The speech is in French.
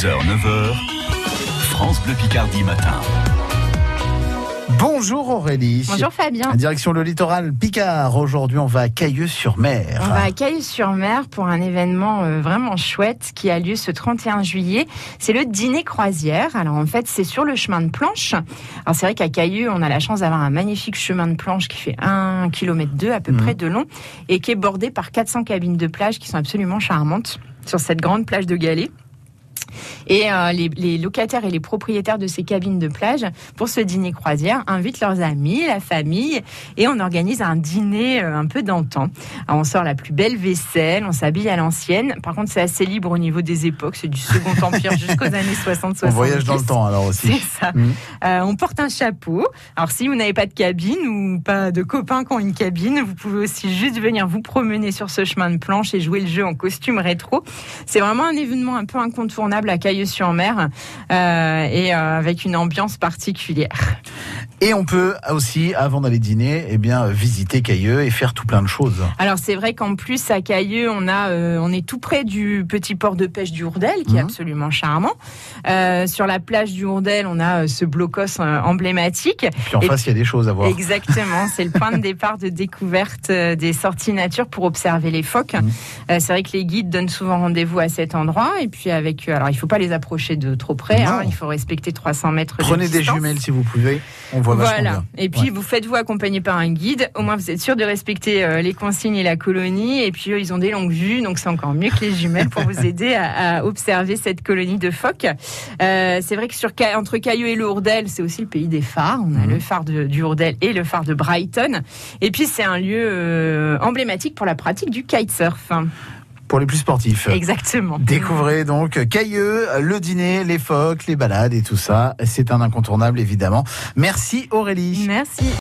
6h, 9h, France Bleu Picardie matin. Bonjour Aurélie. Bonjour Fabien. Direction le littoral Picard. Aujourd'hui, on va à Cailleux-sur-Mer. On va à Cailleux-sur-Mer pour un événement euh, vraiment chouette qui a lieu ce 31 juillet. C'est le dîner croisière. Alors en fait, c'est sur le chemin de planche. Alors c'est vrai qu'à Cailleux, on a la chance d'avoir un magnifique chemin de planche qui fait 1 km 2 à peu Mhm. près de long et qui est bordé par 400 cabines de plage qui sont absolument charmantes sur cette grande plage de Galets. Et euh, les, les locataires et les propriétaires de ces cabines de plage, pour ce dîner croisière, invitent leurs amis, la famille, et on organise un dîner euh, un peu d'antan. On sort la plus belle vaisselle, on s'habille à l'ancienne. Par contre, c'est assez libre au niveau des époques, c'est du Second Empire jusqu'aux années 60-70. On voyage dans le temps alors aussi. C'est ça. Mhm. Euh, on porte un chapeau. Alors si vous n'avez pas de cabine ou pas de copains qui ont une cabine, vous pouvez aussi juste venir vous promener sur ce chemin de planche et jouer le jeu en costume rétro. C'est vraiment un événement un peu incontournable à Cailleux-sur-Mer euh, et euh, avec une ambiance particulière. Et on peut aussi, avant d'aller dîner, eh bien, visiter Cailleux et faire tout plein de choses. Alors c'est vrai qu'en plus à Cailleux, on a, euh, on est tout près du petit port de pêche du Hourdel, qui est Mhm. absolument charmant. Euh, sur la plage du Hourdel, on a euh, ce blocos emblématique. Puis en Et- face, il y a des choses à voir. Exactement, c'est le point de départ de découverte des sorties nature pour observer les phoques. Mhm. Euh, c'est vrai que les guides donnent souvent rendez-vous à cet endroit et puis avec, alors il faut pas les approcher de trop près, hein, il faut respecter 300 mètres. de Prenez des jumelles si vous pouvez. On voit vachement Voilà. bien. Et puis Ouais. vous faites-vous accompagner par un guide. Au moins vous êtes sûr de respecter euh, les consignes et la colonie. Et puis eux, ils ont des longues vues, donc c'est encore mieux que les jumelles pour vous aider à, à observer cette colonie de phoques. Euh, c'est vrai que sur entre Cailleux et le Hourdel, c'est aussi le pays des phares. On a Mhm. le phare de- du Hourdel et le phare de Brighton. Et puis c'est un lieu euh, emblématique pour la pratique du kitesurf. Pour les plus sportifs. Exactement. Découvrez donc Cailleux, le dîner, les phoques, les balades et tout ça. C'est un incontournable évidemment. Merci Aurélie. Merci.